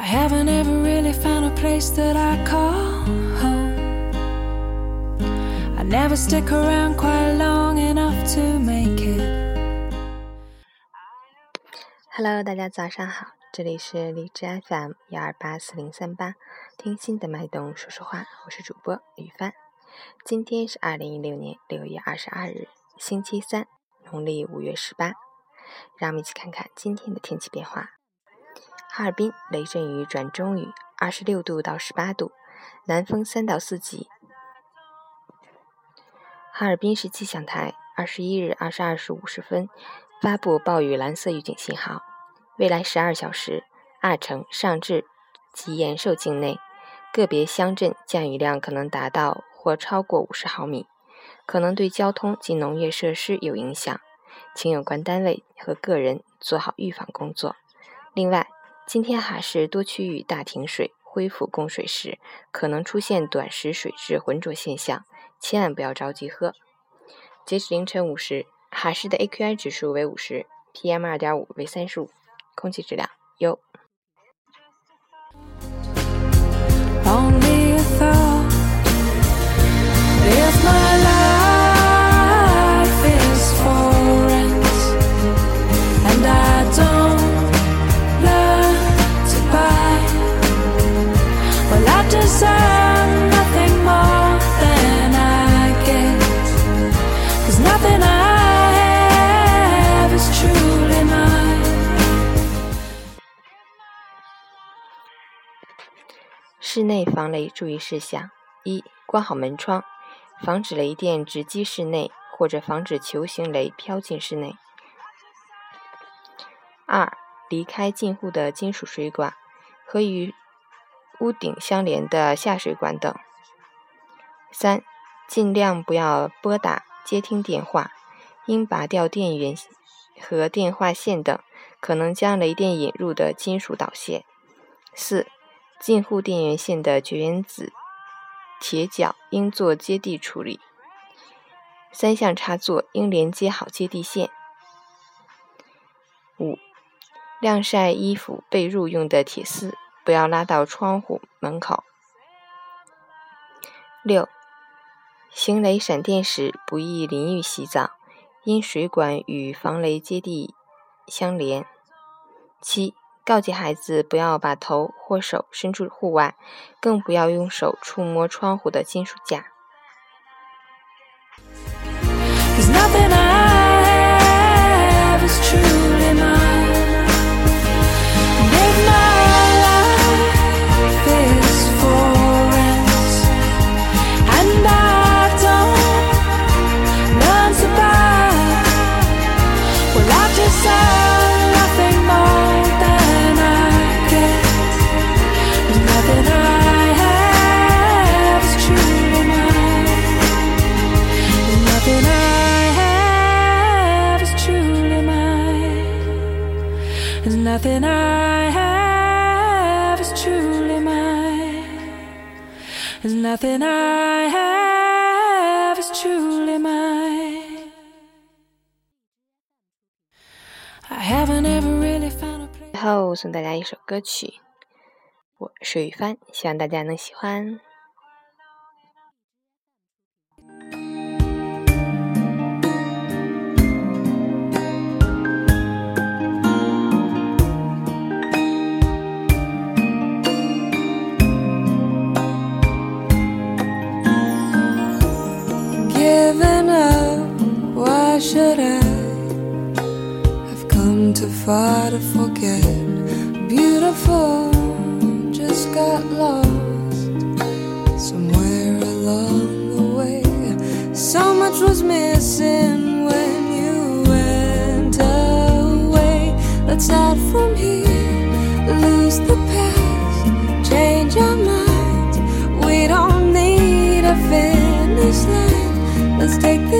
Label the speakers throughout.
Speaker 1: I haven't ever really found a place that I call home. I never stick around quite long enough to make it.
Speaker 2: Hello，大家早上好，这里是荔枝 FM 幺二八四零三八，听心的脉动说说话，我是主播雨帆。今天是二零一六年六月二十二日，星期三，农历五月十八。让我们一起看看今天的天气变化。哈尔滨雷阵雨转中雨，二十六度到十八度，南风三到四级。哈尔滨市气象台二十一日二十二时五十分发布暴雨蓝色预警信号，未来十二小时，阿城、上治及延寿境内个别乡镇降雨量可能达到或超过五十毫米，可能对交通及农业设施有影响，请有关单位和个人做好预防工作。另外，今天哈市多区域大停水，恢复供水时可能出现短时水质浑浊现象，千万不要着急喝。截止凌晨五时，哈市的 AQI 指数为五十，PM 二点五为三十五，空气质量优。室内防雷注意事项：一、关好门窗，防止雷电直击室内，或者防止球形雷飘进室内；二、离开进户的金属水管和与屋顶相连的下水管等；三、尽量不要拨打接听电话，应拔掉电源和电话线等可能将雷电引入的金属导线；四。进户电源线的绝缘子铁角应做接地处理，三相插座应连接好接地线。五、晾晒衣服被褥用的铁丝不要拉到窗户门口。六、行雷闪电时不宜淋浴洗澡，因水管与防雷接地相连。七。告诫孩子不要把头或手伸出户外，更不要用手触摸窗户的金属架。
Speaker 1: Nothing I have is truly mine. There's nothing I have is truly mine. I haven't ever really found a place.
Speaker 2: 最后送大家一首歌曲，我是雨帆，希望大家能喜欢。
Speaker 1: Should I have come too far to forget? Beautiful, just got lost somewhere along the way. So much was missing when you went away. Let's start from here, lose the past, change our minds. We don't need a finish line. Let's take this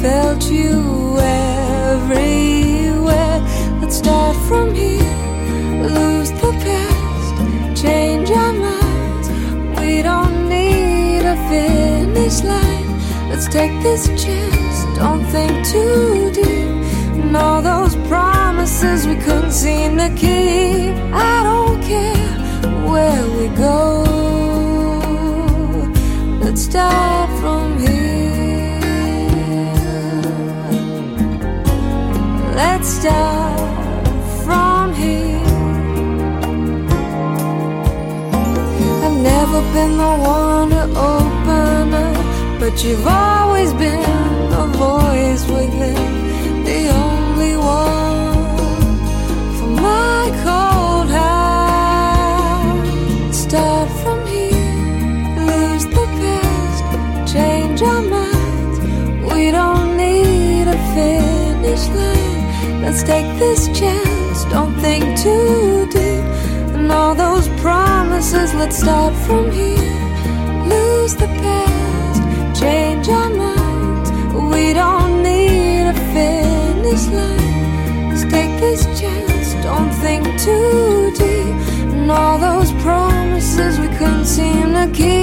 Speaker 1: felt you everywhere. Let's start from here. Lose the past, change our minds. We don't need a finish line. Let's take this chance, don't think too deep. And all those promises we couldn't seem to keep. I don't care where we go. Let's start you've always been the voice within, the only one for my cold heart. Start from here, lose the past, change our minds. We don't need a finish line. Let's take this chance, don't think too deep. And all those promises, let's start from here. Lose the past, change our minds. We don't need a finish line. Let's take this chance, don't think too deep. And all those promises we couldn't seem to keep.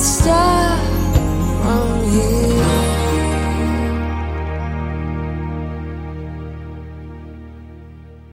Speaker 1: stop.